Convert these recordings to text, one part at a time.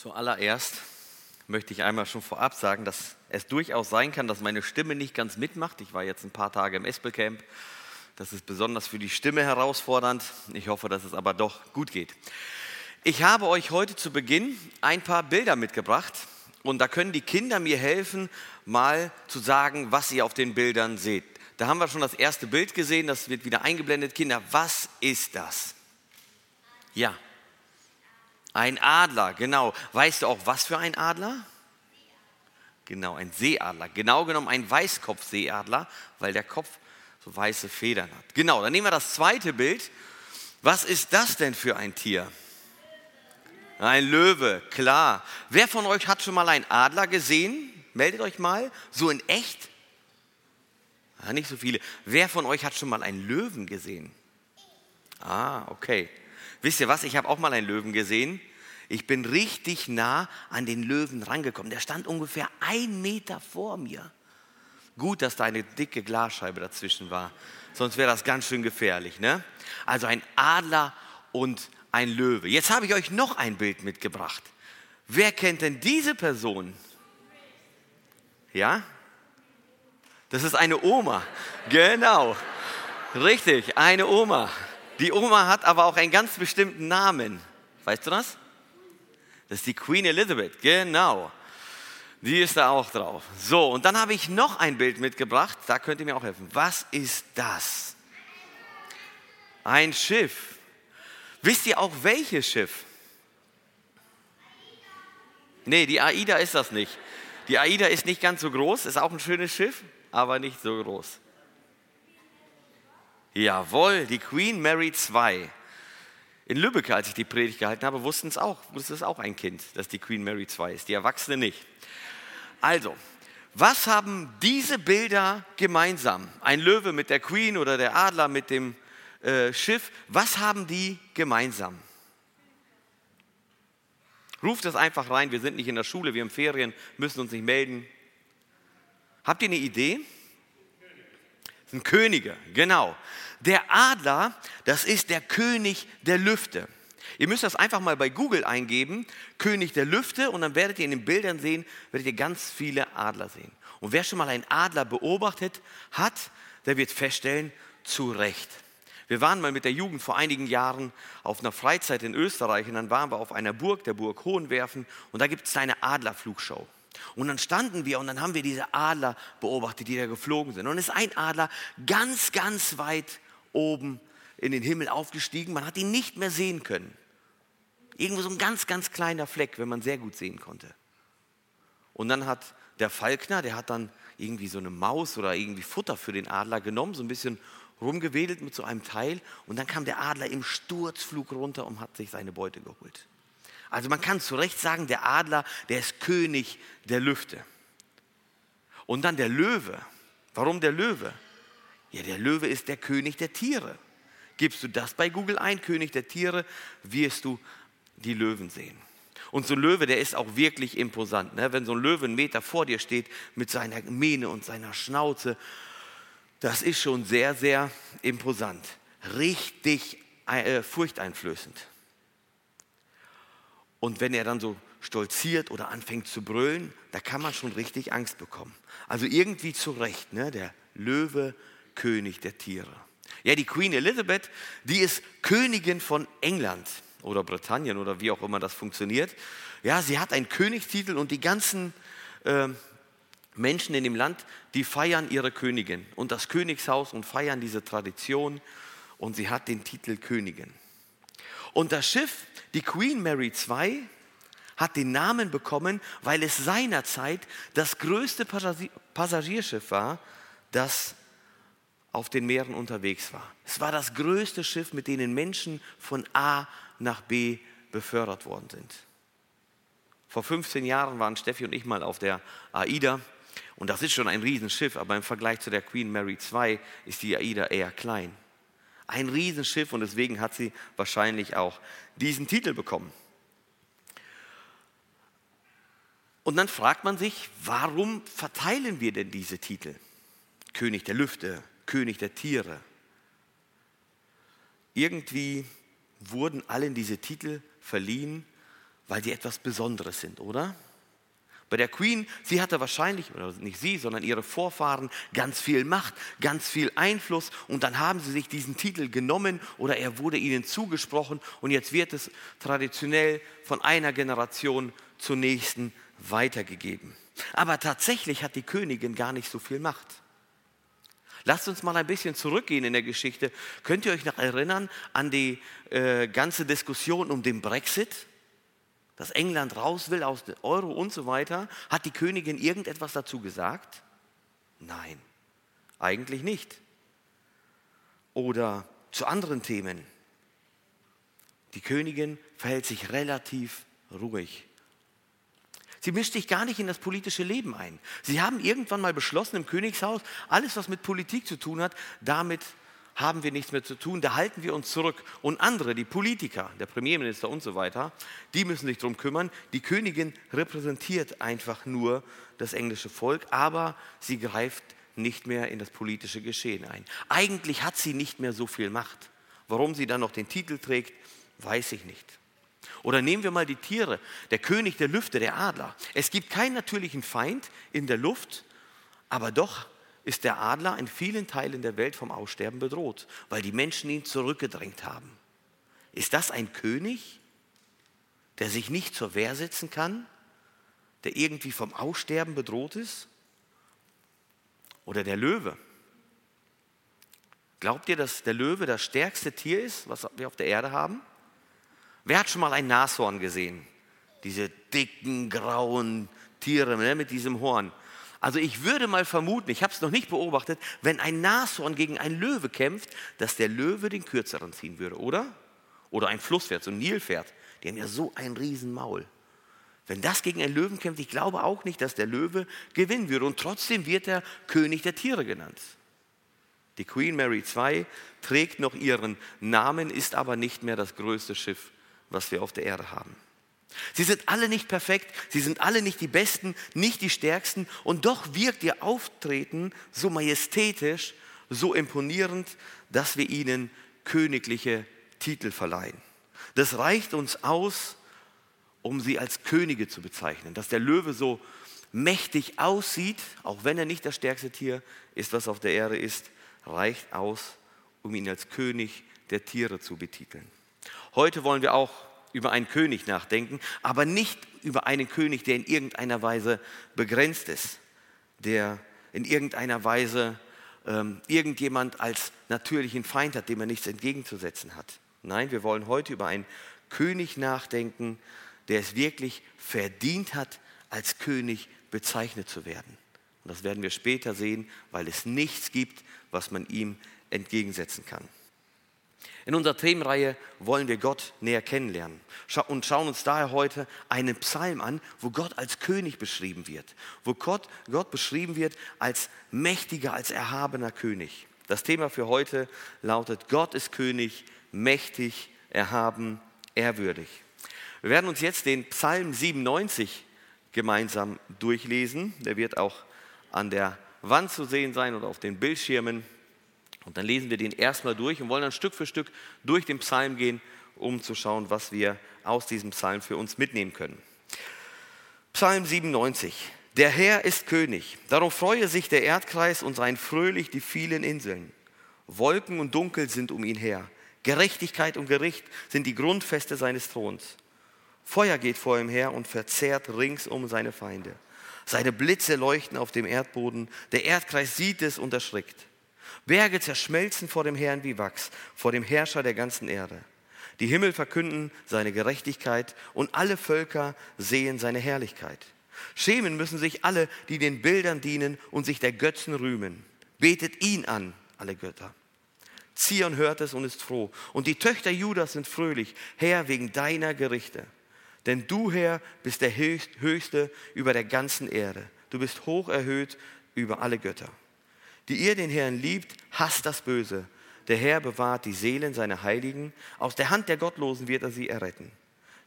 Zuallererst möchte ich einmal schon vorab sagen, dass es durchaus sein kann, dass meine Stimme nicht ganz mitmacht. Ich war jetzt ein paar Tage im Espelcamp. Das ist besonders für die Stimme herausfordernd. Ich hoffe, dass es aber doch gut geht. Ich habe euch heute zu Beginn ein paar Bilder mitgebracht und da können die Kinder mir helfen, mal zu sagen, was ihr auf den Bildern seht. Da haben wir schon das erste Bild gesehen, das wird wieder eingeblendet. Kinder, was ist das? Ja, ein Adler, genau. Weißt du auch, was für ein Adler? Genau, ein Seeadler. Genau genommen ein Weißkopfseeadler, weil der Kopf so weiße Federn hat. Genau, dann nehmen wir das zweite Bild. Was ist das denn für ein Tier? Ein Löwe, klar. Wer von euch hat schon mal einen Adler gesehen? Meldet euch mal. So in echt? Ja, nicht so viele. Wer von euch hat schon mal einen Löwen gesehen? Ah, okay. Wisst ihr was? Ich habe auch mal einen Löwen gesehen. Ich bin richtig nah an den Löwen rangekommen. Der stand ungefähr ein Meter vor mir. Gut, dass da eine dicke Glasscheibe dazwischen war. Sonst wäre das ganz schön gefährlich. Ne? Also ein Adler und ein Löwe. Jetzt habe ich euch noch ein Bild mitgebracht. Wer kennt denn diese Person? Ja? Das ist eine Oma. Genau. Richtig, eine Oma. Die Oma hat aber auch einen ganz bestimmten Namen. Weißt du das? Das ist die Queen Elizabeth, genau. Die ist da auch drauf. So, und dann habe ich noch ein Bild mitgebracht, da könnt ihr mir auch helfen. Was ist das? Ein Schiff. Wisst ihr auch welches Schiff? Nee, die AIDA ist das nicht. Die AIDA ist nicht ganz so groß, ist auch ein schönes Schiff, aber nicht so groß. Jawohl, die Queen Mary II. In Lübeck, als ich die Predigt gehalten habe, wussten es auch, wusste es auch ein Kind, dass die Queen Mary II ist, die Erwachsene nicht. Also, was haben diese Bilder gemeinsam? Ein Löwe mit der Queen oder der Adler mit dem äh, Schiff, was haben die gemeinsam? Ruft das einfach rein, wir sind nicht in der Schule, wir haben Ferien, müssen uns nicht melden. Habt ihr eine Idee? Sind Könige, genau. Der Adler, das ist der König der Lüfte. Ihr müsst das einfach mal bei Google eingeben, König der Lüfte, und dann werdet ihr in den Bildern sehen, werdet ihr ganz viele Adler sehen. Und wer schon mal einen Adler beobachtet hat, der wird feststellen, zu Recht. Wir waren mal mit der Jugend vor einigen Jahren auf einer Freizeit in Österreich und dann waren wir auf einer Burg, der Burg Hohenwerfen, und da gibt es eine Adlerflugshow. Und dann standen wir und dann haben wir diese Adler beobachtet, die da geflogen sind. Und es ist ein Adler ganz, ganz weit oben in den Himmel aufgestiegen. Man hat ihn nicht mehr sehen können. Irgendwo so ein ganz, ganz kleiner Fleck, wenn man sehr gut sehen konnte. Und dann hat der Falkner, der hat dann irgendwie so eine Maus oder irgendwie Futter für den Adler genommen, so ein bisschen rumgewedelt mit so einem Teil. Und dann kam der Adler im Sturzflug runter und hat sich seine Beute geholt. Also man kann zu Recht sagen, der Adler, der ist König der Lüfte. Und dann der Löwe. Warum der Löwe? Ja, der Löwe ist der König der Tiere. Gibst du das bei Google ein, König der Tiere, wirst du die Löwen sehen. Und so ein Löwe, der ist auch wirklich imposant. Ne? Wenn so ein Löwe einen Meter vor dir steht mit seiner Mähne und seiner Schnauze, das ist schon sehr, sehr imposant. Richtig äh, furchteinflößend. Und wenn er dann so stolziert oder anfängt zu brüllen, da kann man schon richtig Angst bekommen. Also irgendwie zu Recht, ne? der Löwe König der Tiere. Ja, die Queen Elizabeth, die ist Königin von England oder Britannien oder wie auch immer das funktioniert. Ja, sie hat einen Königstitel und die ganzen äh, Menschen in dem Land, die feiern ihre Königin und das Königshaus und feiern diese Tradition und sie hat den Titel Königin. Und das Schiff, die Queen Mary II, hat den Namen bekommen, weil es seinerzeit das größte Passagierschiff war, das auf den Meeren unterwegs war. Es war das größte Schiff, mit dem Menschen von A nach B befördert worden sind. Vor 15 Jahren waren Steffi und ich mal auf der AIDA und das ist schon ein Riesenschiff, aber im Vergleich zu der Queen Mary II ist die AIDA eher klein. Ein Riesenschiff und deswegen hat sie wahrscheinlich auch diesen Titel bekommen. Und dann fragt man sich, warum verteilen wir denn diese Titel? König der Lüfte, König der Tiere. Irgendwie wurden allen diese Titel verliehen, weil sie etwas Besonderes sind, oder? Bei der Queen, sie hatte wahrscheinlich, oder nicht sie, sondern ihre Vorfahren ganz viel Macht, ganz viel Einfluss und dann haben sie sich diesen Titel genommen oder er wurde ihnen zugesprochen und jetzt wird es traditionell von einer Generation zur nächsten weitergegeben. Aber tatsächlich hat die Königin gar nicht so viel Macht. Lasst uns mal ein bisschen zurückgehen in der Geschichte. Könnt ihr euch noch erinnern an die äh, ganze Diskussion um den Brexit? Dass England raus will aus dem Euro und so weiter, hat die Königin irgendetwas dazu gesagt? Nein, eigentlich nicht. Oder zu anderen Themen. Die Königin verhält sich relativ ruhig. Sie mischt sich gar nicht in das politische Leben ein. Sie haben irgendwann mal beschlossen im Königshaus, alles, was mit Politik zu tun hat, damit haben wir nichts mehr zu tun, da halten wir uns zurück. Und andere, die Politiker, der Premierminister und so weiter, die müssen sich darum kümmern. Die Königin repräsentiert einfach nur das englische Volk, aber sie greift nicht mehr in das politische Geschehen ein. Eigentlich hat sie nicht mehr so viel Macht. Warum sie dann noch den Titel trägt, weiß ich nicht. Oder nehmen wir mal die Tiere, der König der Lüfte, der Adler. Es gibt keinen natürlichen Feind in der Luft, aber doch ist der Adler in vielen Teilen der Welt vom Aussterben bedroht, weil die Menschen ihn zurückgedrängt haben. Ist das ein König, der sich nicht zur Wehr setzen kann, der irgendwie vom Aussterben bedroht ist? Oder der Löwe? Glaubt ihr, dass der Löwe das stärkste Tier ist, was wir auf der Erde haben? Wer hat schon mal ein Nashorn gesehen? Diese dicken, grauen Tiere ne, mit diesem Horn. Also ich würde mal vermuten, ich habe es noch nicht beobachtet, wenn ein Nashorn gegen einen Löwe kämpft, dass der Löwe den kürzeren ziehen würde, oder? Oder ein Flusspferd, so ein Nilpferd, die haben ja so ein Riesenmaul. Wenn das gegen einen Löwen kämpft, ich glaube auch nicht, dass der Löwe gewinnen würde. Und trotzdem wird er König der Tiere genannt. Die Queen Mary II trägt noch ihren Namen, ist aber nicht mehr das größte Schiff, was wir auf der Erde haben. Sie sind alle nicht perfekt, sie sind alle nicht die Besten, nicht die Stärksten und doch wirkt ihr Auftreten so majestätisch, so imponierend, dass wir ihnen königliche Titel verleihen. Das reicht uns aus, um sie als Könige zu bezeichnen. Dass der Löwe so mächtig aussieht, auch wenn er nicht das stärkste Tier ist, was auf der Erde ist, reicht aus, um ihn als König der Tiere zu betiteln. Heute wollen wir auch über einen König nachdenken, aber nicht über einen König, der in irgendeiner Weise begrenzt ist, der in irgendeiner Weise ähm, irgendjemand als natürlichen Feind hat, dem er nichts entgegenzusetzen hat. Nein, wir wollen heute über einen König nachdenken, der es wirklich verdient hat, als König bezeichnet zu werden. Und das werden wir später sehen, weil es nichts gibt, was man ihm entgegensetzen kann. In unserer Themenreihe wollen wir Gott näher kennenlernen und schauen uns daher heute einen Psalm an, wo Gott als König beschrieben wird, wo Gott, Gott beschrieben wird als mächtiger, als erhabener König. Das Thema für heute lautet, Gott ist König, mächtig, erhaben, ehrwürdig. Wir werden uns jetzt den Psalm 97 gemeinsam durchlesen. Der wird auch an der Wand zu sehen sein oder auf den Bildschirmen. Und dann lesen wir den erstmal durch und wollen dann Stück für Stück durch den Psalm gehen, um zu schauen, was wir aus diesem Psalm für uns mitnehmen können. Psalm 97. Der Herr ist König, darum freue sich der Erdkreis und seien fröhlich die vielen Inseln. Wolken und Dunkel sind um ihn her. Gerechtigkeit und Gericht sind die Grundfeste seines Throns. Feuer geht vor ihm her und verzehrt ringsum seine Feinde. Seine Blitze leuchten auf dem Erdboden. Der Erdkreis sieht es und erschrickt. Berge zerschmelzen vor dem Herrn wie Wachs, vor dem Herrscher der ganzen Erde. Die Himmel verkünden seine Gerechtigkeit und alle Völker sehen seine Herrlichkeit. Schämen müssen sich alle, die den Bildern dienen und sich der Götzen rühmen. Betet ihn an, alle Götter. Zion hört es und ist froh. Und die Töchter Judas sind fröhlich, Herr, wegen deiner Gerichte. Denn du, Herr, bist der Höchste über der ganzen Erde. Du bist hoch erhöht über alle Götter die ihr den Herrn liebt, hasst das Böse. Der Herr bewahrt die Seelen seiner Heiligen. Aus der Hand der Gottlosen wird er sie erretten.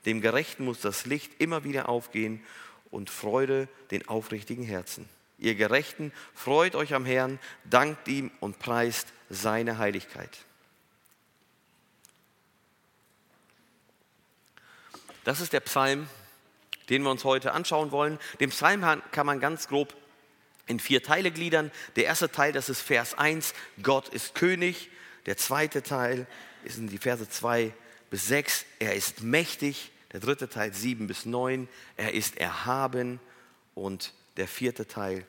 Dem Gerechten muss das Licht immer wieder aufgehen und Freude den aufrichtigen Herzen. Ihr Gerechten, freut euch am Herrn, dankt ihm und preist seine Heiligkeit. Das ist der Psalm, den wir uns heute anschauen wollen. Den Psalm kann man ganz grob in vier Teile gliedern. Der erste Teil, das ist Vers 1, Gott ist König. Der zweite Teil sind die Verse 2 bis 6, er ist mächtig. Der dritte Teil 7 bis 9, er ist erhaben. Und der vierte Teil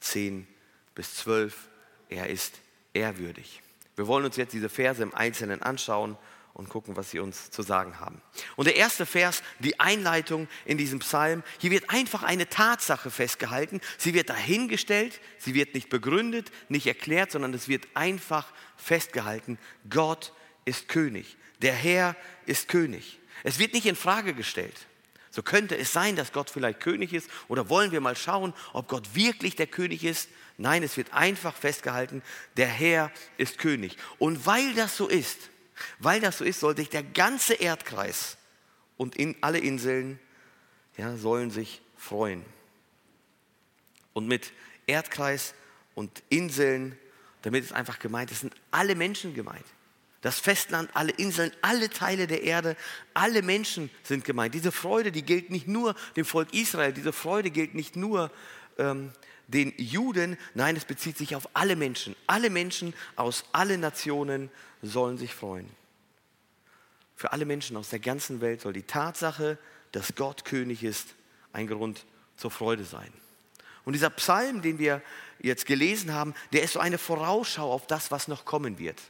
10 bis 12, er ist ehrwürdig. Wir wollen uns jetzt diese Verse im Einzelnen anschauen und gucken, was sie uns zu sagen haben. Und der erste Vers, die Einleitung in diesem Psalm, hier wird einfach eine Tatsache festgehalten. Sie wird dahingestellt, sie wird nicht begründet, nicht erklärt, sondern es wird einfach festgehalten. Gott ist König. Der Herr ist König. Es wird nicht in Frage gestellt. So könnte es sein, dass Gott vielleicht König ist oder wollen wir mal schauen, ob Gott wirklich der König ist. Nein, es wird einfach festgehalten, der Herr ist König. Und weil das so ist, weil das so ist, soll sich der ganze Erdkreis und in alle Inseln ja, sollen sich freuen. Und mit Erdkreis und Inseln, damit ist einfach gemeint, es sind alle Menschen gemeint. Das Festland, alle Inseln, alle Teile der Erde, alle Menschen sind gemeint. Diese Freude, die gilt nicht nur dem Volk Israel, diese Freude gilt nicht nur ähm, den Juden, nein, es bezieht sich auf alle Menschen. Alle Menschen aus allen Nationen sollen sich freuen. Für alle Menschen aus der ganzen Welt soll die Tatsache, dass Gott König ist, ein Grund zur Freude sein. Und dieser Psalm, den wir jetzt gelesen haben, der ist so eine Vorausschau auf das, was noch kommen wird.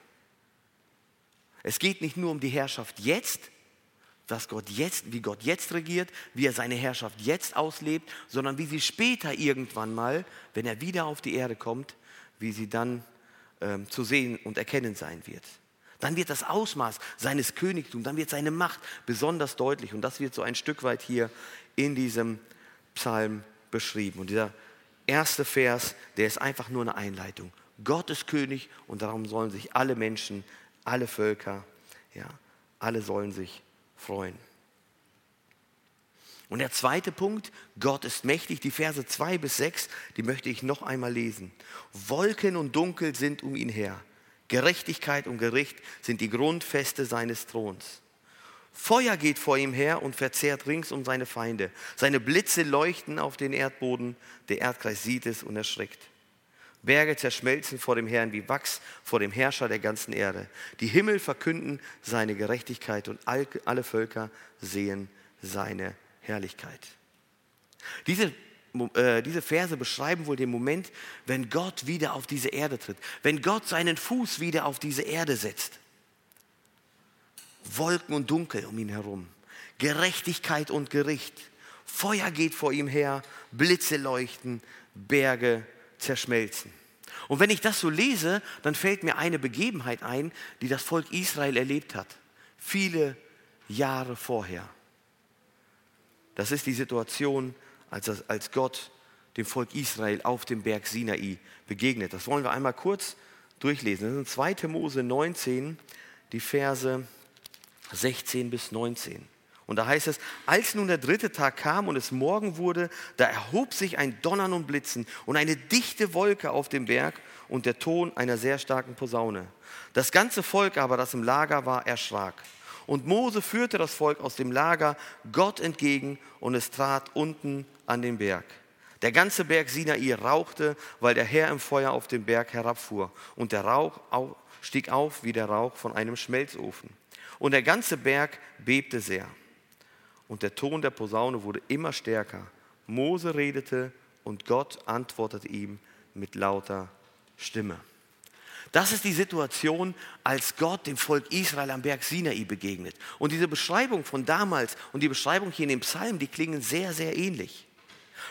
Es geht nicht nur um die Herrschaft jetzt, was Gott jetzt, wie Gott jetzt regiert, wie er seine Herrschaft jetzt auslebt, sondern wie sie später irgendwann mal, wenn er wieder auf die Erde kommt, wie sie dann ähm, zu sehen und erkennen sein wird. Dann wird das Ausmaß seines Königtums, dann wird seine Macht besonders deutlich und das wird so ein Stück weit hier in diesem Psalm beschrieben. Und dieser erste Vers, der ist einfach nur eine Einleitung. Gott ist König und darum sollen sich alle Menschen, alle Völker, ja, alle sollen sich freuen. Und der zweite Punkt, Gott ist mächtig, die Verse 2 bis 6, die möchte ich noch einmal lesen. Wolken und Dunkel sind um ihn her. Gerechtigkeit und Gericht sind die Grundfeste seines Throns. Feuer geht vor ihm her und verzehrt rings um seine Feinde. Seine Blitze leuchten auf den Erdboden, der Erdkreis sieht es und erschrickt. Berge zerschmelzen vor dem Herrn wie Wachs vor dem Herrscher der ganzen Erde. Die Himmel verkünden seine Gerechtigkeit und alle Völker sehen seine Herrlichkeit. Diese, äh, diese Verse beschreiben wohl den Moment, wenn Gott wieder auf diese Erde tritt, wenn Gott seinen Fuß wieder auf diese Erde setzt. Wolken und Dunkel um ihn herum, Gerechtigkeit und Gericht. Feuer geht vor ihm her, Blitze leuchten, Berge zerschmelzen. Und wenn ich das so lese, dann fällt mir eine Begebenheit ein, die das Volk Israel erlebt hat. Viele Jahre vorher. Das ist die Situation, als, als Gott dem Volk Israel auf dem Berg Sinai begegnet. Das wollen wir einmal kurz durchlesen. Das sind 2. Mose 19, die Verse 16 bis 19. Und da heißt es, als nun der dritte Tag kam und es Morgen wurde, da erhob sich ein Donnern und Blitzen und eine dichte Wolke auf dem Berg und der Ton einer sehr starken Posaune. Das ganze Volk aber, das im Lager war, erschrak. Und Mose führte das Volk aus dem Lager Gott entgegen und es trat unten an den Berg. Der ganze Berg Sinai rauchte, weil der Herr im Feuer auf den Berg herabfuhr. Und der Rauch stieg auf wie der Rauch von einem Schmelzofen. Und der ganze Berg bebte sehr und der Ton der Posaune wurde immer stärker. Mose redete und Gott antwortete ihm mit lauter Stimme. Das ist die Situation, als Gott dem Volk Israel am Berg Sinai begegnet. Und diese Beschreibung von damals und die Beschreibung hier in dem Psalm, die klingen sehr, sehr ähnlich.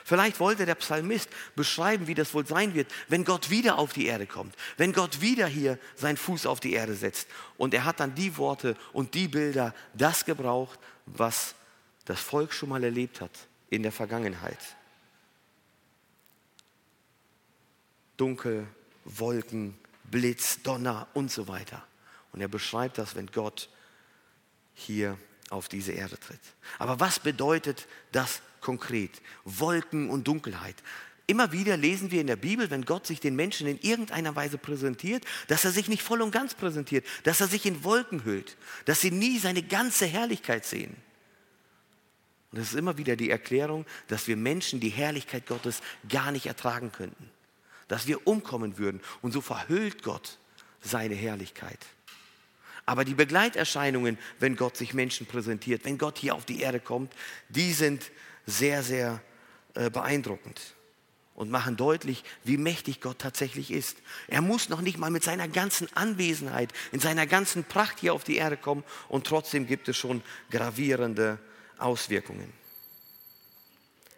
Vielleicht wollte der Psalmist beschreiben, wie das wohl sein wird, wenn Gott wieder auf die Erde kommt, wenn Gott wieder hier seinen Fuß auf die Erde setzt. Und er hat dann die Worte und die Bilder, das gebraucht, was das Volk schon mal erlebt hat in der Vergangenheit. Dunkel, Wolken, Blitz, Donner und so weiter. Und er beschreibt das, wenn Gott hier auf diese Erde tritt. Aber was bedeutet das konkret? Wolken und Dunkelheit. Immer wieder lesen wir in der Bibel, wenn Gott sich den Menschen in irgendeiner Weise präsentiert, dass er sich nicht voll und ganz präsentiert, dass er sich in Wolken hüllt, dass sie nie seine ganze Herrlichkeit sehen. Und das ist immer wieder die Erklärung, dass wir Menschen die Herrlichkeit Gottes gar nicht ertragen könnten. Dass wir umkommen würden. Und so verhüllt Gott seine Herrlichkeit. Aber die Begleiterscheinungen, wenn Gott sich Menschen präsentiert, wenn Gott hier auf die Erde kommt, die sind sehr, sehr äh, beeindruckend und machen deutlich, wie mächtig Gott tatsächlich ist. Er muss noch nicht mal mit seiner ganzen Anwesenheit, in seiner ganzen Pracht hier auf die Erde kommen und trotzdem gibt es schon gravierende Auswirkungen.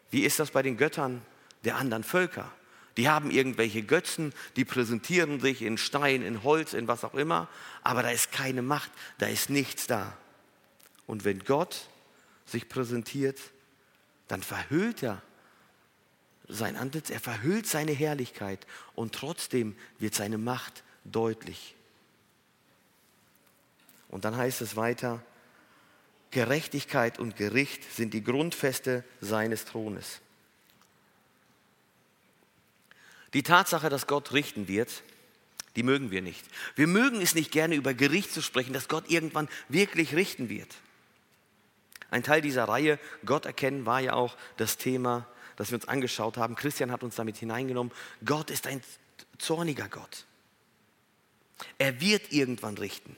Wie ist das bei den Göttern der anderen Völker? Die haben irgendwelche Götzen, die präsentieren sich in Stein, in Holz, in was auch immer, aber da ist keine Macht, da ist nichts da. Und wenn Gott sich präsentiert, dann verhüllt er sein Antlitz, er verhüllt seine Herrlichkeit und trotzdem wird seine Macht deutlich. Und dann heißt es weiter, Gerechtigkeit und Gericht sind die Grundfeste seines Thrones. Die Tatsache, dass Gott richten wird, die mögen wir nicht. Wir mögen es nicht gerne über Gericht zu sprechen, dass Gott irgendwann wirklich richten wird. Ein Teil dieser Reihe Gott erkennen war ja auch das Thema, das wir uns angeschaut haben. Christian hat uns damit hineingenommen. Gott ist ein zorniger Gott. Er wird irgendwann richten.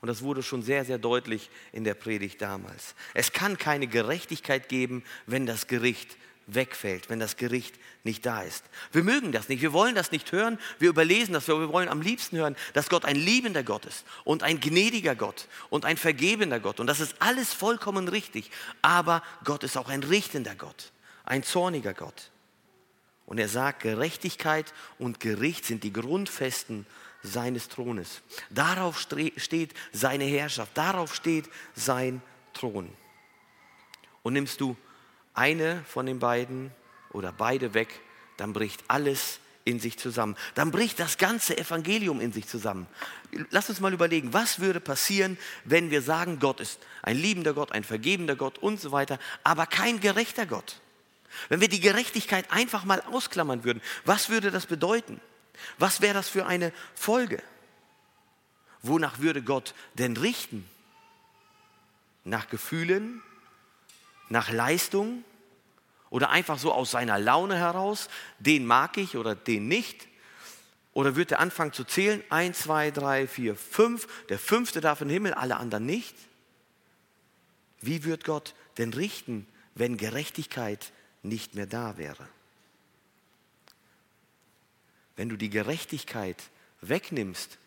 Und das wurde schon sehr, sehr deutlich in der Predigt damals. Es kann keine Gerechtigkeit geben, wenn das Gericht wegfällt, wenn das Gericht nicht da ist. Wir mögen das nicht, wir wollen das nicht hören, wir überlesen das, wir wollen am liebsten hören, dass Gott ein liebender Gott ist und ein gnädiger Gott und ein vergebender Gott. Und das ist alles vollkommen richtig. Aber Gott ist auch ein richtender Gott, ein zorniger Gott. Und er sagt, Gerechtigkeit und Gericht sind die Grundfesten seines Thrones. Darauf steht seine Herrschaft, darauf steht sein Thron. Und nimmst du eine von den beiden oder beide weg, dann bricht alles in sich zusammen. Dann bricht das ganze Evangelium in sich zusammen. Lass uns mal überlegen, was würde passieren, wenn wir sagen, Gott ist ein liebender Gott, ein vergebender Gott und so weiter, aber kein gerechter Gott. Wenn wir die Gerechtigkeit einfach mal ausklammern würden, was würde das bedeuten? Was wäre das für eine Folge? Wonach würde Gott denn richten? Nach Gefühlen? nach Leistung oder einfach so aus seiner Laune heraus, den mag ich oder den nicht? Oder wird er anfangen zu zählen? Eins, zwei, drei, vier, fünf. Der fünfte darf in den Himmel, alle anderen nicht. Wie wird Gott denn richten, wenn Gerechtigkeit nicht mehr da wäre? Wenn du die Gerechtigkeit wegnimmst,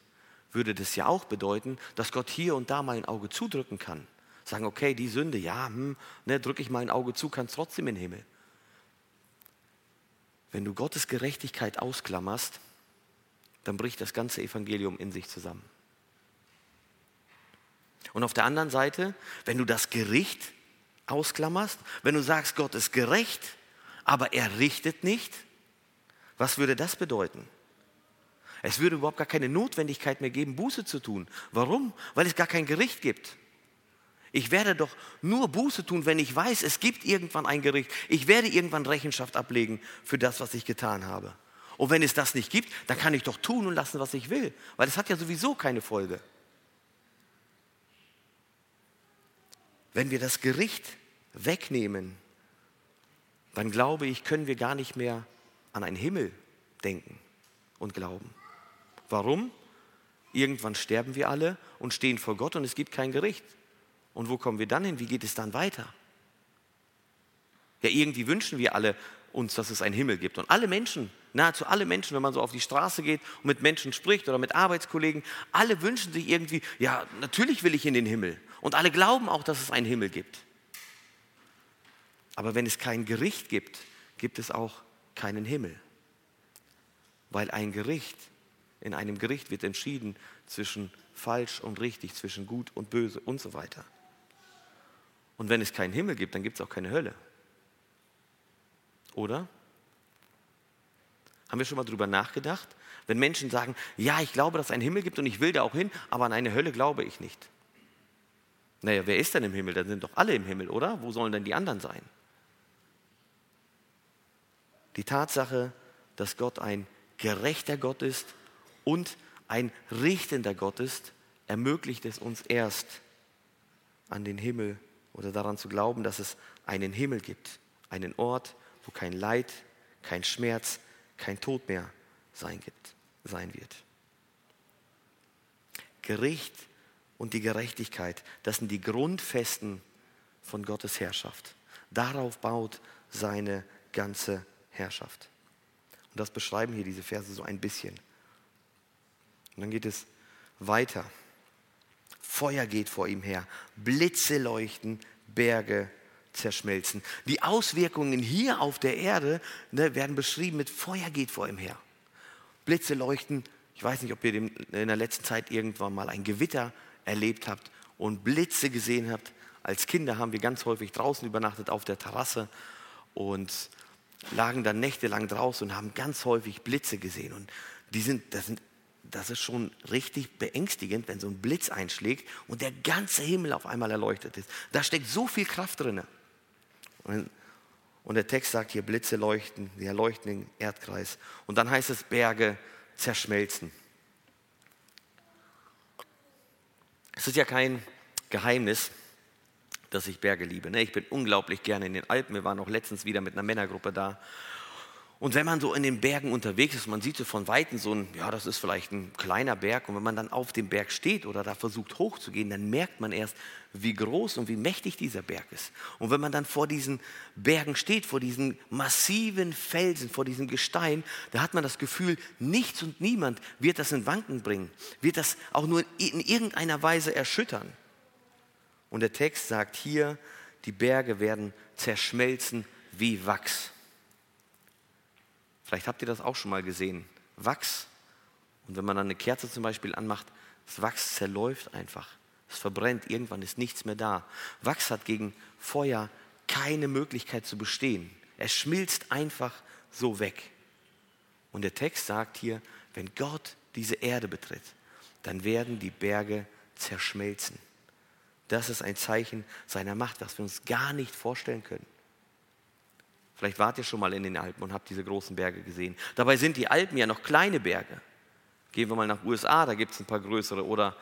würde das ja auch bedeuten, dass Gott hier und da mal ein Auge zudrücken kann. Sagen, okay, die Sünde, ja, hm, ne, drücke ich mal ein Auge zu, kannst trotzdem in den Himmel. Wenn du Gottes Gerechtigkeit ausklammerst, dann bricht das ganze Evangelium in sich zusammen. Und auf der anderen Seite, wenn du das Gericht ausklammerst, wenn du sagst, Gott ist gerecht, aber er richtet nicht, was würde das bedeuten? Es würde überhaupt gar keine Notwendigkeit mehr geben, Buße zu tun. Warum? Weil es gar kein Gericht gibt. Ich werde doch nur Buße tun, wenn ich weiß, es gibt irgendwann ein Gericht. Ich werde irgendwann Rechenschaft ablegen für das, was ich getan habe. Und wenn es das nicht gibt, dann kann ich doch tun und lassen, was ich will, weil es hat ja sowieso keine Folge. Wenn wir das Gericht wegnehmen, dann glaube ich, können wir gar nicht mehr an einen Himmel denken und glauben. Warum? Irgendwann sterben wir alle und stehen vor Gott und es gibt kein Gericht. Und wo kommen wir dann hin? Wie geht es dann weiter? Ja, irgendwie wünschen wir alle uns, dass es einen Himmel gibt. Und alle Menschen, nahezu alle Menschen, wenn man so auf die Straße geht und mit Menschen spricht oder mit Arbeitskollegen, alle wünschen sich irgendwie, ja, natürlich will ich in den Himmel. Und alle glauben auch, dass es einen Himmel gibt. Aber wenn es kein Gericht gibt, gibt es auch keinen Himmel. Weil ein Gericht, in einem Gericht wird entschieden zwischen falsch und richtig, zwischen gut und böse und so weiter. Und wenn es keinen Himmel gibt, dann gibt es auch keine Hölle. Oder? Haben wir schon mal darüber nachgedacht? Wenn Menschen sagen, ja, ich glaube, dass es einen Himmel gibt und ich will da auch hin, aber an eine Hölle glaube ich nicht. Naja, wer ist denn im Himmel? Dann sind doch alle im Himmel, oder? Wo sollen denn die anderen sein? Die Tatsache, dass Gott ein gerechter Gott ist und ein richtender Gott ist, ermöglicht es uns erst, an den Himmel oder daran zu glauben, dass es einen Himmel gibt, einen Ort, wo kein Leid, kein Schmerz, kein Tod mehr sein, gibt, sein wird. Gericht und die Gerechtigkeit, das sind die Grundfesten von Gottes Herrschaft. Darauf baut seine ganze Herrschaft. Und das beschreiben hier diese Verse so ein bisschen. Und dann geht es weiter. Feuer geht vor ihm her, Blitze leuchten, Berge zerschmelzen. Die Auswirkungen hier auf der Erde ne, werden beschrieben mit Feuer geht vor ihm her. Blitze leuchten. Ich weiß nicht, ob ihr in der letzten Zeit irgendwann mal ein Gewitter erlebt habt und Blitze gesehen habt. Als Kinder haben wir ganz häufig draußen übernachtet auf der Terrasse und lagen dann nächtelang draußen und haben ganz häufig Blitze gesehen. Und die sind, das, sind, das ist schon richtig beängstigend, wenn so ein Blitz einschlägt und der ganze Himmel auf einmal erleuchtet ist. Da steckt so viel Kraft drin. Und, und der Text sagt hier, Blitze leuchten, die erleuchten den Erdkreis. Und dann heißt es, Berge zerschmelzen. Es ist ja kein Geheimnis, dass ich Berge liebe. Ne? Ich bin unglaublich gerne in den Alpen. Wir waren auch letztens wieder mit einer Männergruppe da. Und wenn man so in den Bergen unterwegs ist, man sieht so von Weitem so ein, ja, das ist vielleicht ein kleiner Berg. Und wenn man dann auf dem Berg steht oder da versucht hochzugehen, dann merkt man erst, wie groß und wie mächtig dieser Berg ist. Und wenn man dann vor diesen Bergen steht, vor diesen massiven Felsen, vor diesem Gestein, da hat man das Gefühl, nichts und niemand wird das in Wanken bringen, wird das auch nur in irgendeiner Weise erschüttern. Und der Text sagt hier, die Berge werden zerschmelzen wie Wachs. Vielleicht habt ihr das auch schon mal gesehen. Wachs. Und wenn man dann eine Kerze zum Beispiel anmacht, das Wachs zerläuft einfach. Es verbrennt, irgendwann ist nichts mehr da. Wachs hat gegen Feuer keine Möglichkeit zu bestehen. Es schmilzt einfach so weg. Und der Text sagt hier, wenn Gott diese Erde betritt, dann werden die Berge zerschmelzen. Das ist ein Zeichen seiner Macht, was wir uns gar nicht vorstellen können. Vielleicht wart ihr schon mal in den Alpen und habt diese großen Berge gesehen. Dabei sind die Alpen ja noch kleine Berge. Gehen wir mal nach USA, da gibt es ein paar größere. Oder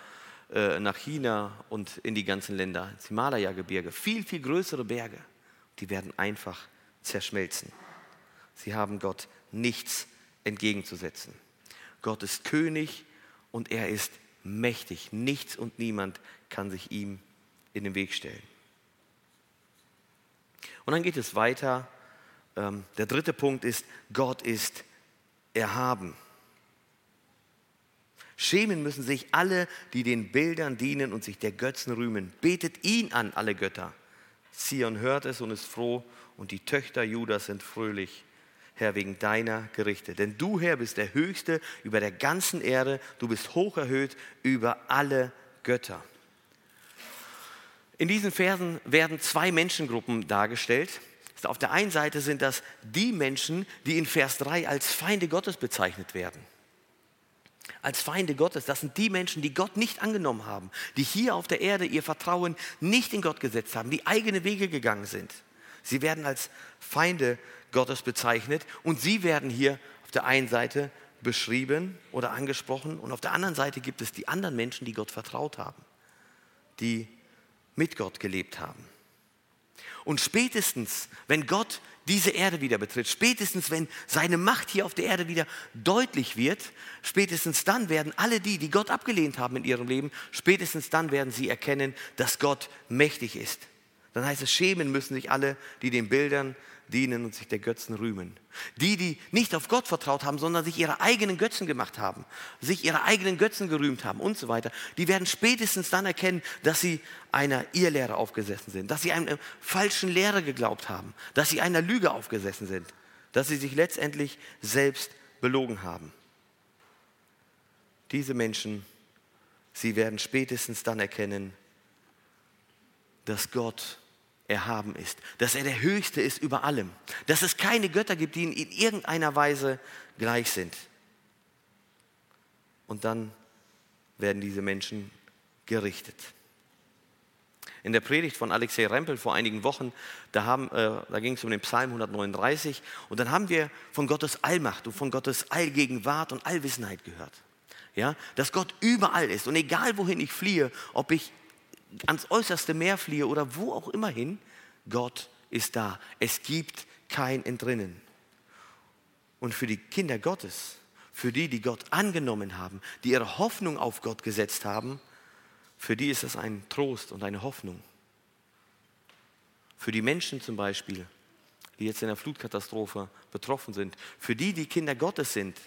äh, nach China und in die ganzen Länder, ins Himalaya-Gebirge. Viel, viel größere Berge. Die werden einfach zerschmelzen. Sie haben Gott nichts entgegenzusetzen. Gott ist König und er ist mächtig. Nichts und niemand kann sich ihm in den Weg stellen. Und dann geht es weiter. Ähm, der dritte Punkt ist, Gott ist erhaben. Schämen müssen sich alle, die den Bildern dienen und sich der Götzen rühmen. Betet ihn an, alle Götter. Zion hört es und ist froh und die Töchter Judas sind fröhlich. Herr, wegen deiner Gerichte. Denn du, Herr, bist der Höchste über der ganzen Erde. Du bist hoch erhöht über alle Götter. In diesen Versen werden zwei Menschengruppen dargestellt. Auf der einen Seite sind das die Menschen, die in Vers 3 als Feinde Gottes bezeichnet werden. Als Feinde Gottes, das sind die Menschen, die Gott nicht angenommen haben, die hier auf der Erde ihr Vertrauen nicht in Gott gesetzt haben, die eigene Wege gegangen sind. Sie werden als Feinde Gottes bezeichnet und sie werden hier auf der einen Seite beschrieben oder angesprochen und auf der anderen Seite gibt es die anderen Menschen, die Gott vertraut haben, die mit Gott gelebt haben. Und spätestens, wenn Gott diese Erde wieder betritt, spätestens wenn seine Macht hier auf der Erde wieder deutlich wird, spätestens dann werden alle die, die Gott abgelehnt haben in ihrem Leben, spätestens dann werden sie erkennen, dass Gott mächtig ist. Dann heißt es, schämen müssen sich alle, die den Bildern dienen und sich der Götzen rühmen. Die, die nicht auf Gott vertraut haben, sondern sich ihre eigenen Götzen gemacht haben, sich ihre eigenen Götzen gerühmt haben und so weiter, die werden spätestens dann erkennen, dass sie einer Irrlehre aufgesessen sind, dass sie einer falschen Lehre geglaubt haben, dass sie einer Lüge aufgesessen sind, dass sie sich letztendlich selbst belogen haben. Diese Menschen, sie werden spätestens dann erkennen, dass Gott erhaben ist, dass er der Höchste ist über allem, dass es keine Götter gibt, die in irgendeiner Weise gleich sind. Und dann werden diese Menschen gerichtet. In der Predigt von Alexei Rempel vor einigen Wochen, da, äh, da ging es um den Psalm 139 und dann haben wir von Gottes Allmacht und von Gottes Allgegenwart und Allwissenheit gehört. Ja, dass Gott überall ist und egal wohin ich fliehe, ob ich ans äußerste Meer fliehe oder wo auch immer hin, Gott ist da. Es gibt kein Entrinnen. Und für die Kinder Gottes, für die, die Gott angenommen haben, die ihre Hoffnung auf Gott gesetzt haben, für die ist es ein Trost und eine Hoffnung. Für die Menschen zum Beispiel, die jetzt in der Flutkatastrophe betroffen sind, für die, die Kinder Gottes sind,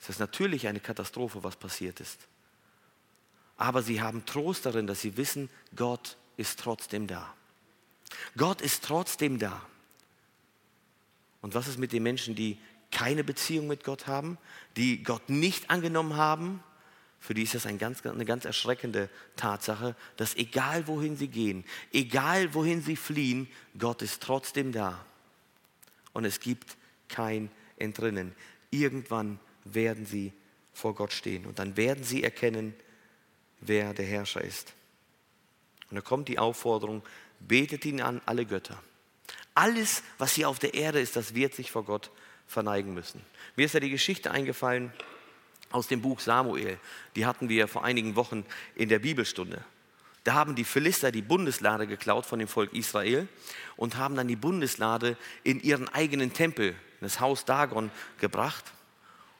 ist es natürlich eine Katastrophe, was passiert ist. Aber sie haben Trost darin, dass sie wissen, Gott ist trotzdem da. Gott ist trotzdem da. Und was ist mit den Menschen, die keine Beziehung mit Gott haben, die Gott nicht angenommen haben? Für die ist das ein ganz, eine ganz erschreckende Tatsache, dass egal wohin sie gehen, egal wohin sie fliehen, Gott ist trotzdem da. Und es gibt kein Entrinnen. Irgendwann werden sie vor Gott stehen und dann werden sie erkennen, wer der Herrscher ist. Und da kommt die Aufforderung, betet ihn an, alle Götter. Alles, was hier auf der Erde ist, das wird sich vor Gott verneigen müssen. Mir ist ja die Geschichte eingefallen aus dem Buch Samuel. Die hatten wir vor einigen Wochen in der Bibelstunde. Da haben die Philister die Bundeslade geklaut von dem Volk Israel und haben dann die Bundeslade in ihren eigenen Tempel, das Haus Dagon, gebracht.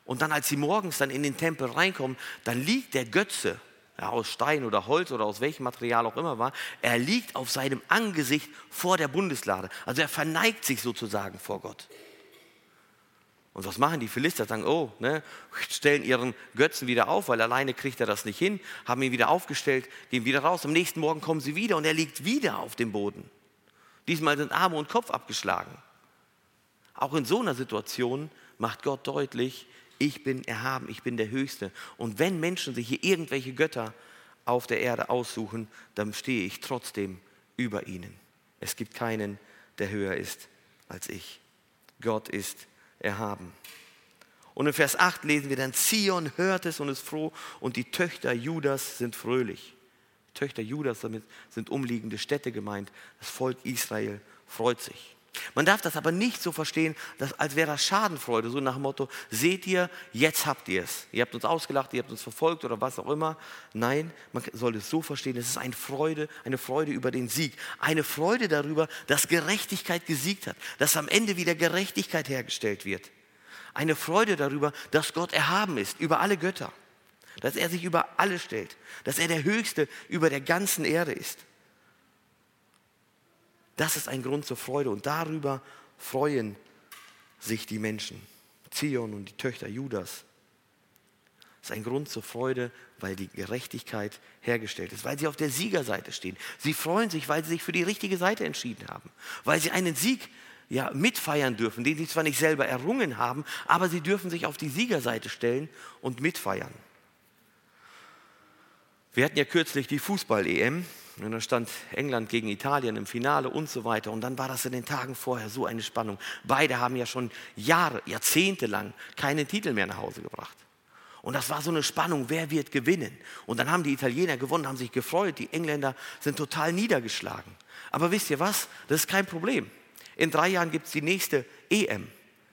Und dann, als sie morgens dann in den Tempel reinkommen, dann liegt der Götze, ja, aus Stein oder Holz oder aus welchem Material auch immer war, er liegt auf seinem Angesicht vor der Bundeslade. Also er verneigt sich sozusagen vor Gott. Und was machen die Philister? Sagen, oh, ne, stellen ihren Götzen wieder auf, weil alleine kriegt er das nicht hin, haben ihn wieder aufgestellt, gehen wieder raus. Am nächsten Morgen kommen sie wieder und er liegt wieder auf dem Boden. Diesmal sind Arme und Kopf abgeschlagen. Auch in so einer Situation macht Gott deutlich, ich bin erhaben, ich bin der Höchste. Und wenn Menschen sich hier irgendwelche Götter auf der Erde aussuchen, dann stehe ich trotzdem über ihnen. Es gibt keinen, der höher ist als ich. Gott ist erhaben. Und in Vers 8 lesen wir dann, Zion hört es und ist froh und die Töchter Judas sind fröhlich. Töchter Judas, damit sind umliegende Städte gemeint. Das Volk Israel freut sich. Man darf das aber nicht so verstehen, dass, als wäre das Schadenfreude, so nach dem Motto, seht ihr, jetzt habt ihr es. Ihr habt uns ausgelacht, ihr habt uns verfolgt oder was auch immer. Nein, man soll es so verstehen, es ist eine Freude, eine Freude über den Sieg. Eine Freude darüber, dass Gerechtigkeit gesiegt hat, dass am Ende wieder Gerechtigkeit hergestellt wird. Eine Freude darüber, dass Gott erhaben ist über alle Götter, dass er sich über alle stellt, dass er der Höchste über der ganzen Erde ist. Das ist ein Grund zur Freude und darüber freuen sich die Menschen. Zion und die Töchter Judas. Das ist ein Grund zur Freude, weil die Gerechtigkeit hergestellt ist, weil sie auf der Siegerseite stehen. Sie freuen sich, weil sie sich für die richtige Seite entschieden haben, weil sie einen Sieg ja, mitfeiern dürfen, den sie zwar nicht selber errungen haben, aber sie dürfen sich auf die Siegerseite stellen und mitfeiern. Wir hatten ja kürzlich die Fußball-EM und da stand England gegen Italien im Finale und so weiter. Und dann war das in den Tagen vorher so eine Spannung. Beide haben ja schon Jahre, Jahrzehnte lang keinen Titel mehr nach Hause gebracht. Und das war so eine Spannung, wer wird gewinnen? Und dann haben die Italiener gewonnen, haben sich gefreut, die Engländer sind total niedergeschlagen. Aber wisst ihr was? Das ist kein Problem. In drei Jahren gibt es die nächste EM.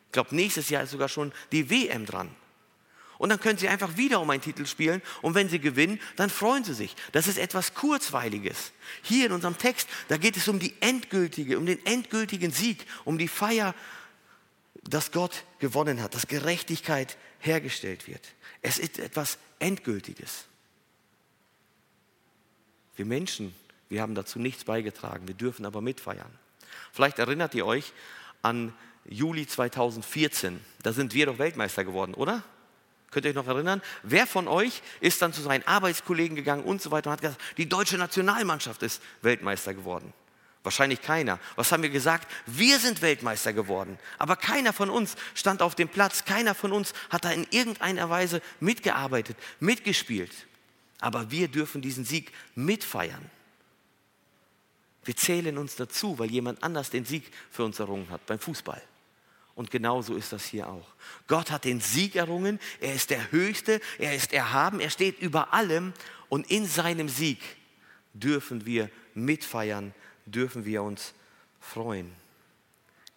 Ich glaube, nächstes Jahr ist sogar schon die WM dran. Und dann können sie einfach wieder um einen Titel spielen. Und wenn sie gewinnen, dann freuen sie sich. Das ist etwas Kurzweiliges. Hier in unserem Text, da geht es um die endgültige, um den endgültigen Sieg, um die Feier, dass Gott gewonnen hat, dass Gerechtigkeit hergestellt wird. Es ist etwas Endgültiges. Wir Menschen, wir haben dazu nichts beigetragen. Wir dürfen aber mitfeiern. Vielleicht erinnert ihr euch an Juli 2014. Da sind wir doch Weltmeister geworden, oder? Könnt ihr euch noch erinnern? Wer von euch ist dann zu seinen Arbeitskollegen gegangen und so weiter und hat gesagt, die deutsche Nationalmannschaft ist Weltmeister geworden? Wahrscheinlich keiner. Was haben wir gesagt? Wir sind Weltmeister geworden. Aber keiner von uns stand auf dem Platz. Keiner von uns hat da in irgendeiner Weise mitgearbeitet, mitgespielt. Aber wir dürfen diesen Sieg mitfeiern. Wir zählen uns dazu, weil jemand anders den Sieg für uns errungen hat beim Fußball. Und genauso ist das hier auch. Gott hat den Sieg errungen, er ist der Höchste, er ist erhaben, er steht über allem. Und in seinem Sieg dürfen wir mitfeiern, dürfen wir uns freuen.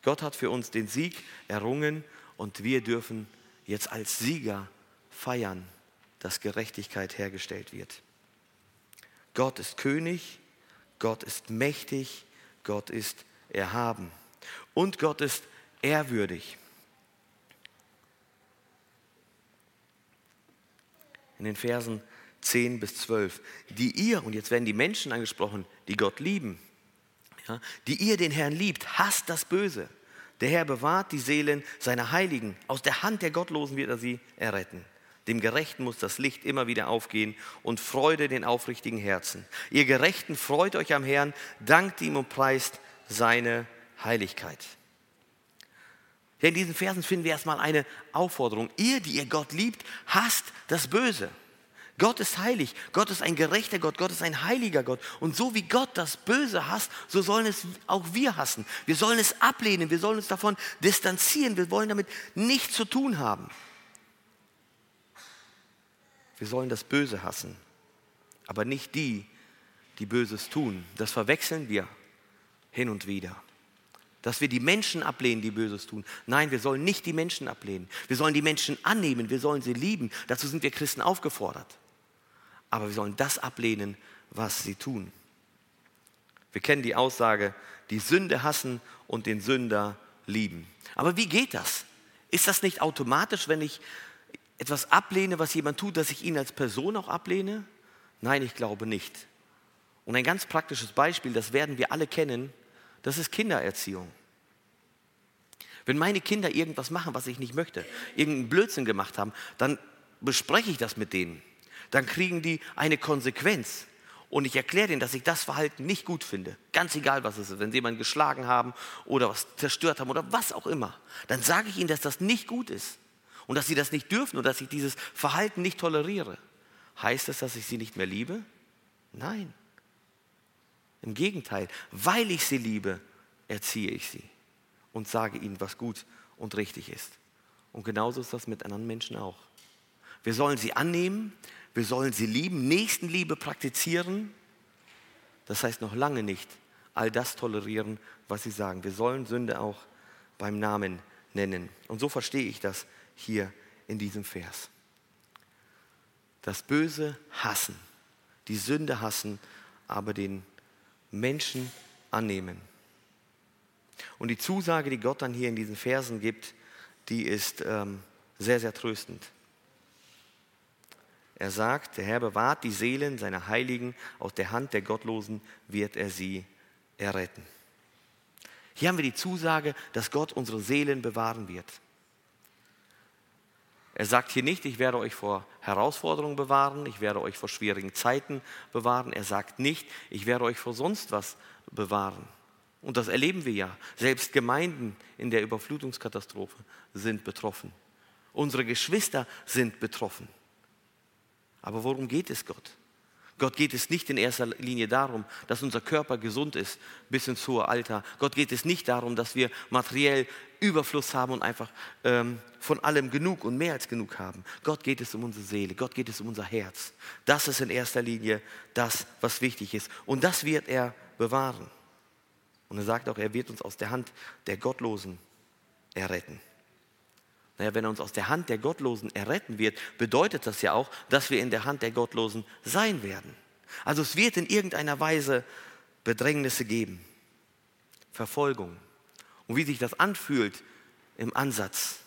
Gott hat für uns den Sieg errungen und wir dürfen jetzt als Sieger feiern, dass Gerechtigkeit hergestellt wird. Gott ist König, Gott ist mächtig, Gott ist erhaben. Und Gott ist ehrwürdig. In den Versen 10 bis 12, die ihr, und jetzt werden die Menschen angesprochen, die Gott lieben, ja, die ihr den Herrn liebt, hasst das Böse. Der Herr bewahrt die Seelen seiner Heiligen. Aus der Hand der Gottlosen wird er sie erretten. Dem Gerechten muss das Licht immer wieder aufgehen und Freude den aufrichtigen Herzen. Ihr Gerechten, freut euch am Herrn, dankt ihm und preist seine Heiligkeit. Ja, in diesen Versen finden wir erstmal eine Aufforderung. Ihr, die ihr Gott liebt, hasst das Böse. Gott ist heilig, Gott ist ein gerechter Gott, Gott ist ein heiliger Gott. Und so wie Gott das Böse hasst, so sollen es auch wir hassen. Wir sollen es ablehnen, wir sollen uns davon distanzieren, wir wollen damit nichts zu tun haben. Wir sollen das Böse hassen, aber nicht die, die Böses tun. Das verwechseln wir hin und wieder. Dass wir die Menschen ablehnen, die Böses tun. Nein, wir sollen nicht die Menschen ablehnen. Wir sollen die Menschen annehmen, wir sollen sie lieben. Dazu sind wir Christen aufgefordert. Aber wir sollen das ablehnen, was sie tun. Wir kennen die Aussage, die Sünde hassen und den Sünder lieben. Aber wie geht das? Ist das nicht automatisch, wenn ich etwas ablehne, was jemand tut, dass ich ihn als Person auch ablehne? Nein, ich glaube nicht. Und ein ganz praktisches Beispiel, das werden wir alle kennen, das ist Kindererziehung. Wenn meine Kinder irgendwas machen, was ich nicht möchte, irgendeinen Blödsinn gemacht haben, dann bespreche ich das mit denen. Dann kriegen die eine Konsequenz. Und ich erkläre denen, dass ich das Verhalten nicht gut finde. Ganz egal, was es ist. Wenn sie jemanden geschlagen haben oder was zerstört haben oder was auch immer, dann sage ich ihnen, dass das nicht gut ist und dass sie das nicht dürfen und dass ich dieses Verhalten nicht toleriere. Heißt das, dass ich sie nicht mehr liebe? Nein. Im Gegenteil, weil ich sie liebe, erziehe ich sie und sage ihnen, was gut und richtig ist. Und genauso ist das mit anderen Menschen auch. Wir sollen sie annehmen, wir sollen sie lieben, Nächstenliebe praktizieren. Das heißt noch lange nicht all das tolerieren, was sie sagen. Wir sollen Sünde auch beim Namen nennen. Und so verstehe ich das hier in diesem Vers. Das Böse hassen, die Sünde hassen, aber den Menschen annehmen. Und die Zusage, die Gott dann hier in diesen Versen gibt, die ist ähm, sehr, sehr tröstend. Er sagt, der Herr bewahrt die Seelen seiner Heiligen, aus der Hand der Gottlosen wird er sie erretten. Hier haben wir die Zusage, dass Gott unsere Seelen bewahren wird. Er sagt hier nicht, ich werde euch vor Herausforderungen bewahren, ich werde euch vor schwierigen Zeiten bewahren. Er sagt nicht, ich werde euch vor sonst was bewahren. Und das erleben wir ja. Selbst Gemeinden in der Überflutungskatastrophe sind betroffen. Unsere Geschwister sind betroffen. Aber worum geht es Gott? Gott geht es nicht in erster Linie darum, dass unser Körper gesund ist bis ins hohe Alter. Gott geht es nicht darum, dass wir materiell Überfluss haben und einfach ähm, von allem genug und mehr als genug haben. Gott geht es um unsere Seele, Gott geht es um unser Herz. Das ist in erster Linie das, was wichtig ist. Und das wird er bewahren. Und er sagt auch, er wird uns aus der Hand der Gottlosen erretten. Naja, wenn er uns aus der Hand der Gottlosen erretten wird, bedeutet das ja auch, dass wir in der Hand der Gottlosen sein werden. Also es wird in irgendeiner Weise Bedrängnisse geben, Verfolgung. Und wie sich das anfühlt im Ansatz,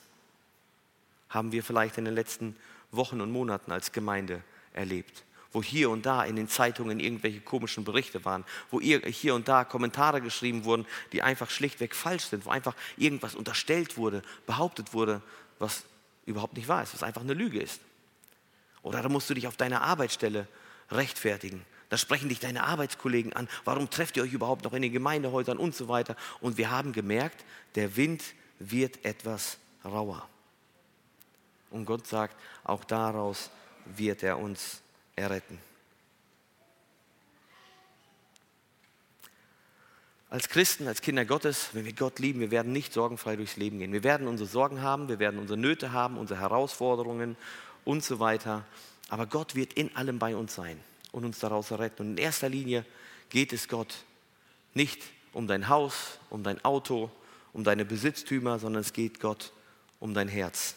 haben wir vielleicht in den letzten Wochen und Monaten als Gemeinde erlebt. Wo hier und da in den Zeitungen irgendwelche komischen Berichte waren, wo hier und da Kommentare geschrieben wurden, die einfach schlichtweg falsch sind, wo einfach irgendwas unterstellt wurde, behauptet wurde, was überhaupt nicht wahr ist, was einfach eine Lüge ist. Oder da musst du dich auf deiner Arbeitsstelle rechtfertigen. Da sprechen dich deine Arbeitskollegen an. Warum trefft ihr euch überhaupt noch in den Gemeindehäusern und so weiter? Und wir haben gemerkt, der Wind wird etwas rauer. Und Gott sagt, auch daraus wird er uns erretten. Als Christen, als Kinder Gottes, wenn wir Gott lieben, wir werden nicht sorgenfrei durchs Leben gehen. Wir werden unsere Sorgen haben, wir werden unsere Nöte haben, unsere Herausforderungen und so weiter. Aber Gott wird in allem bei uns sein und uns daraus erretten. Und in erster Linie geht es Gott nicht um dein Haus, um dein Auto, um deine Besitztümer, sondern es geht Gott um dein Herz.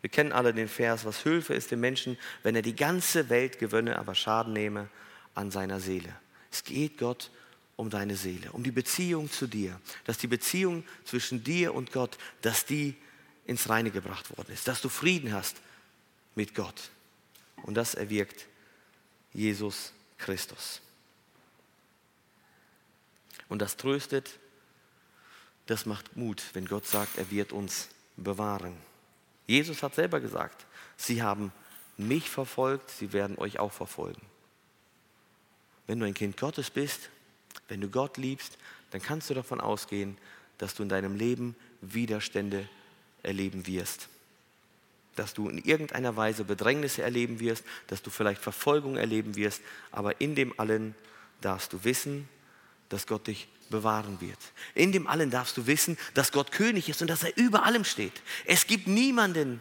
Wir kennen alle den Vers, was Hilfe ist dem Menschen, wenn er die ganze Welt gewönne, aber Schaden nehme an seiner Seele. Es geht Gott um deine Seele, um die Beziehung zu dir, dass die Beziehung zwischen dir und Gott, dass die ins Reine gebracht worden ist, dass du Frieden hast mit Gott. Und das erwirkt Jesus Christus. Und das tröstet, das macht Mut, wenn Gott sagt, er wird uns bewahren. Jesus hat selber gesagt, sie haben mich verfolgt, sie werden euch auch verfolgen. Wenn du ein Kind Gottes bist, wenn du Gott liebst, dann kannst du davon ausgehen, dass du in deinem Leben Widerstände erleben wirst. Dass du in irgendeiner Weise Bedrängnisse erleben wirst, dass du vielleicht Verfolgung erleben wirst, aber in dem allen darfst du wissen, dass Gott dich bewahren wird. In dem allen darfst du wissen, dass Gott König ist und dass er über allem steht. Es gibt niemanden,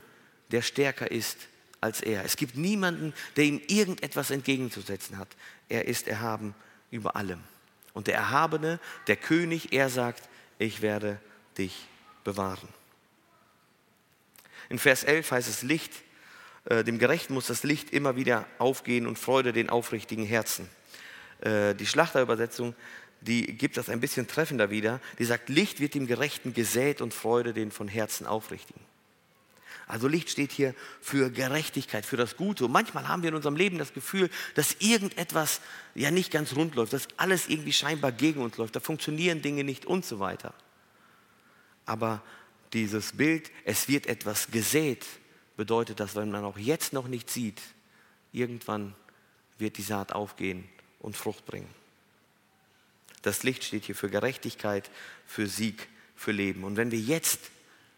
der stärker ist als er. Es gibt niemanden, der ihm irgendetwas entgegenzusetzen hat. Er ist erhaben über allem. Und der Erhabene, der König, er sagt, ich werde dich bewahren. In Vers 11 heißt es Licht, äh, dem Gerechten muss das Licht immer wieder aufgehen und Freude den aufrichtigen Herzen. Äh, die Schlachterübersetzung, die gibt das ein bisschen treffender wieder. Die sagt, Licht wird dem Gerechten gesät und Freude den von Herzen aufrichtigen. Also Licht steht hier für Gerechtigkeit, für das Gute. Und manchmal haben wir in unserem Leben das Gefühl, dass irgendetwas ja nicht ganz rund läuft, dass alles irgendwie scheinbar gegen uns läuft, da funktionieren Dinge nicht und so weiter. Aber dieses Bild, es wird etwas gesät, bedeutet das, wenn man auch jetzt noch nicht sieht, irgendwann wird die Saat aufgehen und Frucht bringen. Das Licht steht hier für Gerechtigkeit, für Sieg, für Leben. Und wenn wir jetzt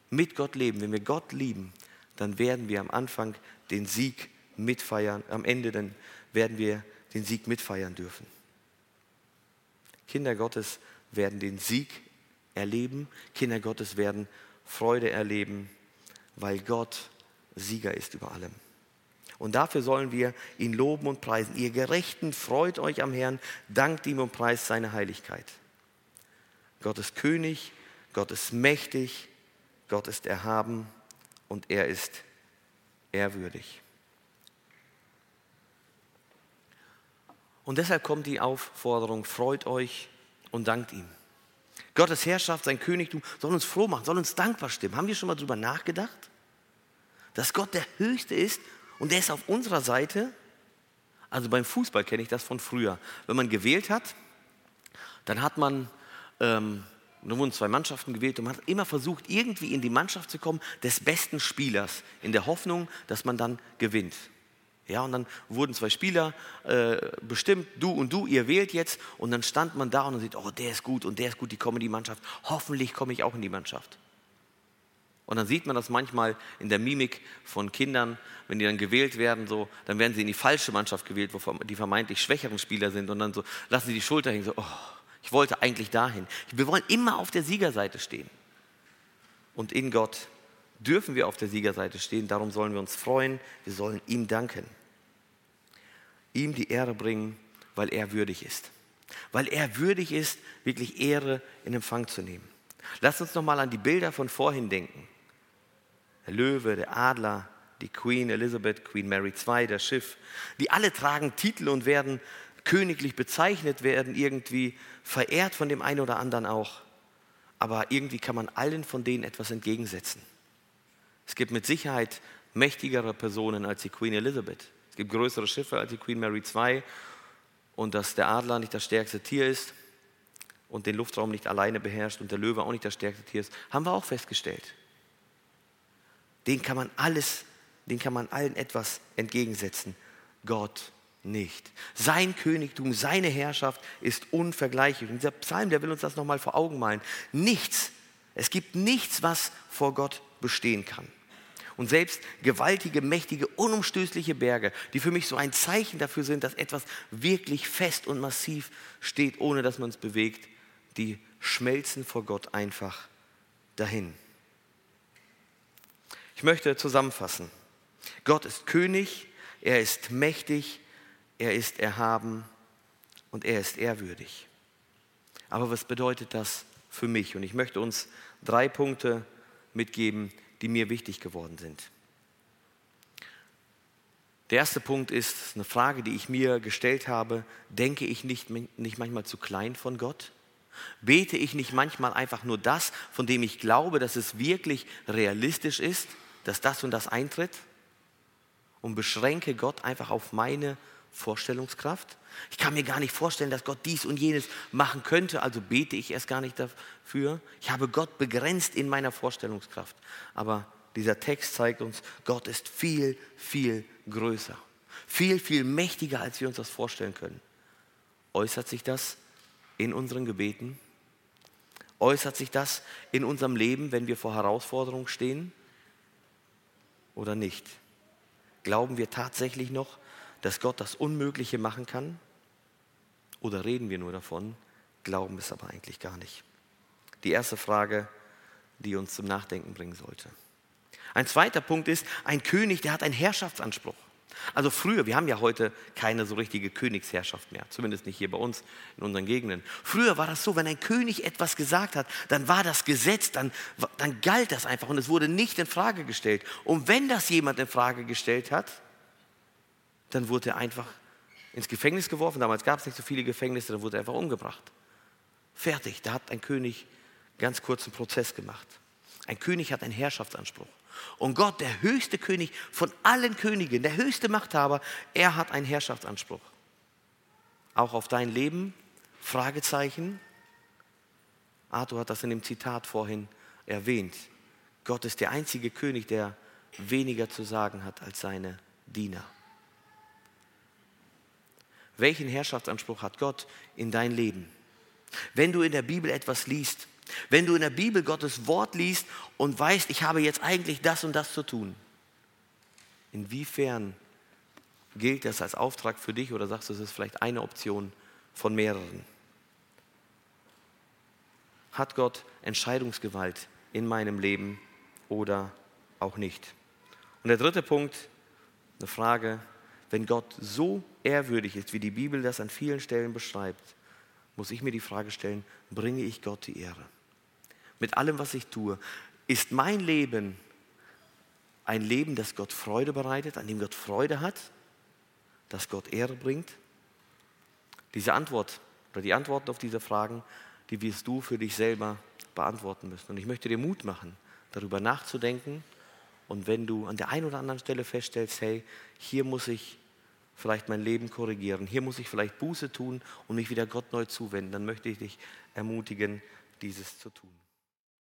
mit Gott leben, wenn wir Gott lieben, dann werden wir am Anfang den Sieg mitfeiern, am Ende dann werden wir den Sieg mitfeiern dürfen. Kinder Gottes werden den Sieg erleben, Kinder Gottes werden Freude erleben, weil Gott Sieger ist über allem. Und dafür sollen wir ihn loben und preisen. Ihr Gerechten, freut euch am Herrn, dankt ihm und preist seine Heiligkeit. Gott ist König, Gott ist mächtig, Gott ist erhaben und er ist ehrwürdig. Und deshalb kommt die Aufforderung, freut euch und dankt ihm. Gottes Herrschaft, sein Königtum soll uns froh machen, soll uns dankbar stimmen. Haben wir schon mal darüber nachgedacht? Dass Gott der Höchste ist und der ist auf unserer Seite. Also beim Fußball kenne ich das von früher. Wenn man gewählt hat, dann hat man ähm, da wurden zwei Mannschaften gewählt und man hat immer versucht, irgendwie in die Mannschaft zu kommen des besten Spielers, in der Hoffnung, dass man dann gewinnt. Ja, und dann wurden zwei Spieler äh, bestimmt, du und du, ihr wählt jetzt. Und dann stand man da und dann sieht, oh, der ist gut und der ist gut, die kommen in die Mannschaft. Hoffentlich komme ich auch in die Mannschaft. Und dann sieht man das manchmal in der Mimik von Kindern, wenn die dann gewählt werden, so, dann werden sie in die falsche Mannschaft gewählt, wo die vermeintlich schwächeren Spieler sind. Und dann so lassen sie die Schulter hängen, so, oh, ich wollte eigentlich dahin. Wir wollen immer auf der Siegerseite stehen. Und in Gott dürfen wir auf der Siegerseite stehen. Darum sollen wir uns freuen. Wir sollen ihm danken. Ihm die Ehre bringen, weil er würdig ist. Weil er würdig ist, wirklich Ehre in Empfang zu nehmen. Lass uns nochmal an die Bilder von vorhin denken. Der Löwe, der Adler, die Queen Elizabeth, Queen Mary II, das Schiff. Die alle tragen Titel und werden königlich bezeichnet werden, irgendwie verehrt von dem einen oder anderen auch. Aber irgendwie kann man allen von denen etwas entgegensetzen. Es gibt mit Sicherheit mächtigere Personen als die Queen Elizabeth. Gibt größere Schiffe als die Queen Mary II. Und dass der Adler nicht das stärkste Tier ist und den Luftraum nicht alleine beherrscht und der Löwe auch nicht das stärkste Tier ist, haben wir auch festgestellt. Den kann man alles, den kann man allen etwas entgegensetzen. Gott nicht. Sein Königtum, seine Herrschaft ist unvergleichlich. Und dieser Psalm, der will uns das nochmal vor Augen malen. Nichts, es gibt nichts, was vor Gott bestehen kann. Und selbst gewaltige, mächtige, unumstößliche Berge, die für mich so ein Zeichen dafür sind, dass etwas wirklich fest und massiv steht, ohne dass man es bewegt, die schmelzen vor Gott einfach dahin. Ich möchte zusammenfassen. Gott ist König, er ist mächtig, er ist erhaben und er ist ehrwürdig. Aber was bedeutet das für mich? Und ich möchte uns drei Punkte mitgeben, die mir wichtig geworden sind. Der erste Punkt ist eine Frage, die ich mir gestellt habe. Denke ich nicht, nicht manchmal zu klein von Gott? Bete ich nicht manchmal einfach nur das, von dem ich glaube, dass es wirklich realistisch ist, dass das und das eintritt? Und beschränke Gott einfach auf meine Vorstellungskraft? Ich kann mir gar nicht vorstellen, dass Gott dies und jenes machen könnte, also bete ich erst gar nicht dafür. Ich habe Gott begrenzt in meiner Vorstellungskraft. Aber dieser Text zeigt uns, Gott ist viel, viel größer, viel, viel mächtiger, als wir uns das vorstellen können. Äußert sich das in unseren Gebeten? Äußert sich das in unserem Leben, wenn wir vor Herausforderungen stehen? Oder nicht? Glauben wir tatsächlich noch, dass Gott das Unmögliche machen kann? Oder reden wir nur davon, glauben es aber eigentlich gar nicht? Die erste Frage, die uns zum Nachdenken bringen sollte. Ein zweiter Punkt ist, ein König, der hat einen Herrschaftsanspruch. Also früher, wir haben ja heute keine so richtige Königsherrschaft mehr, zumindest nicht hier bei uns in unseren Gegenden. Früher war das so, wenn ein König etwas gesagt hat, dann war das Gesetz, dann, dann galt das einfach und es wurde nicht in Frage gestellt. Und wenn das jemand in Frage gestellt hat, dann wurde er einfach ins Gefängnis geworfen. Damals gab es nicht so viele Gefängnisse, dann wurde er einfach umgebracht. Fertig, da hat ein König ganz kurzen Prozess gemacht. Ein König hat einen Herrschaftsanspruch. Und Gott, der höchste König von allen Königen, der höchste Machthaber, er hat einen Herrschaftsanspruch. Auch auf dein Leben? Fragezeichen. Arthur hat das in dem Zitat vorhin erwähnt. Gott ist der einzige König, der weniger zu sagen hat als seine Diener. Welchen Herrschaftsanspruch hat Gott in dein Leben? Wenn du in der Bibel etwas liest, wenn du in der Bibel Gottes Wort liest und weißt, ich habe jetzt eigentlich das und das zu tun, inwiefern gilt das als Auftrag für dich oder sagst du, es ist vielleicht eine Option von mehreren? Hat Gott Entscheidungsgewalt in meinem Leben oder auch nicht? Und der dritte Punkt, eine Frage, wenn Gott so ehrwürdig ist, wie die Bibel das an vielen Stellen beschreibt, muss ich mir die Frage stellen, bringe ich Gott die Ehre? mit allem, was ich tue, ist mein Leben ein Leben, das Gott Freude bereitet, an dem Gott Freude hat, das Gott Ehre bringt? Diese Antwort oder die Antworten auf diese Fragen, die wirst du für dich selber beantworten müssen. Und ich möchte dir Mut machen, darüber nachzudenken. Und wenn du an der einen oder anderen Stelle feststellst, hey, hier muss ich vielleicht mein Leben korrigieren, hier muss ich vielleicht Buße tun und mich wieder Gott neu zuwenden, dann möchte ich dich ermutigen, dieses zu tun.